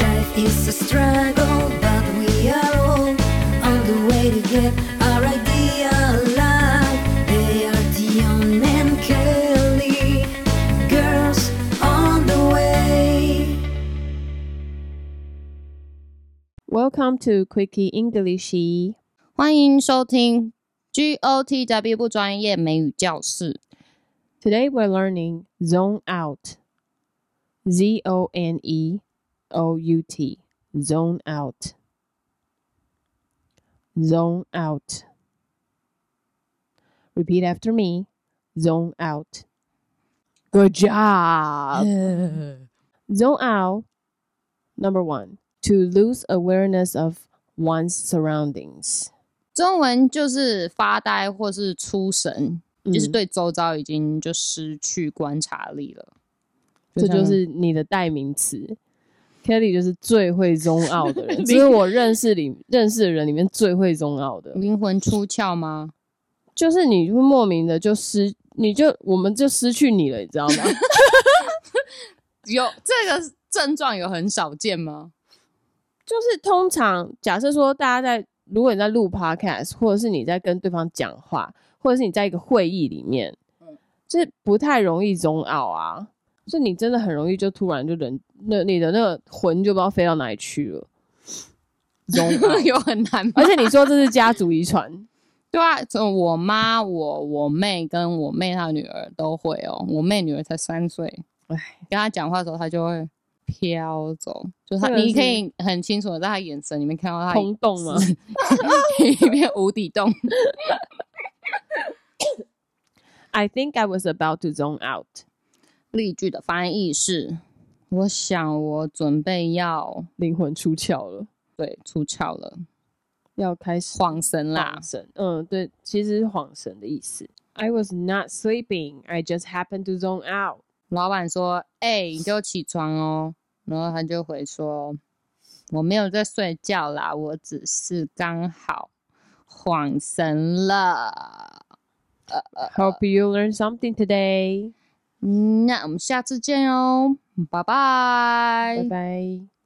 Life is a struggle, but we are all on the way to get our idea alive. They are Dion and Kelly, girls on the way. Welcome to Quickie English. 欢迎收听 GOTW 不专业美语教室。 Today we're learning zone out. Z O N E O U T. Zone out. Zone out. Repeat after me. Zone out. Good job. Zone out. Number one, to lose awareness of one's surroundings. 中文就是发呆或是出神，就是嗯对周遭已经就失去观察力了。 这就是你的代名词。Kelly 就是最会中奥的人，这是我认识里认识的人里面最会中奥的，灵魂出窍吗？就是你会莫名的就失，你就我们就失去你了，你知道吗？有这个症状有很少见吗？就是通常假设说大家在，如果你在录 podcast，或者是你在跟对方讲话，或者是你在一个会议里面，就是不太容易中奥啊，就你真的很容易就突然就人那你的那个魂就不知道飞到哪里去了，中奥。有很难吗？而且你说这是家族遗传，对啊，我妈、我、我妹跟我妹她女儿都会哦。我妹女儿才三岁，哎，跟她讲话的时候，她就会飘走，就是你可以很清楚的在她眼神里面看到她空洞吗？一片无底洞。I think I was about to zone out。例句的翻译是：我想我准备要灵魂出窍了，对出窍了，要开始晃神啦晃。神。嗯，对，其实是晃神的意思。I was not sleeping. I just happened to zone out. 老板说：“哎、你给我起床哦。”然后他就回说：“我没有在睡觉啦，我只是刚好晃神了。Hope you learned something today. 嗯那我们下次见哦，拜拜拜拜。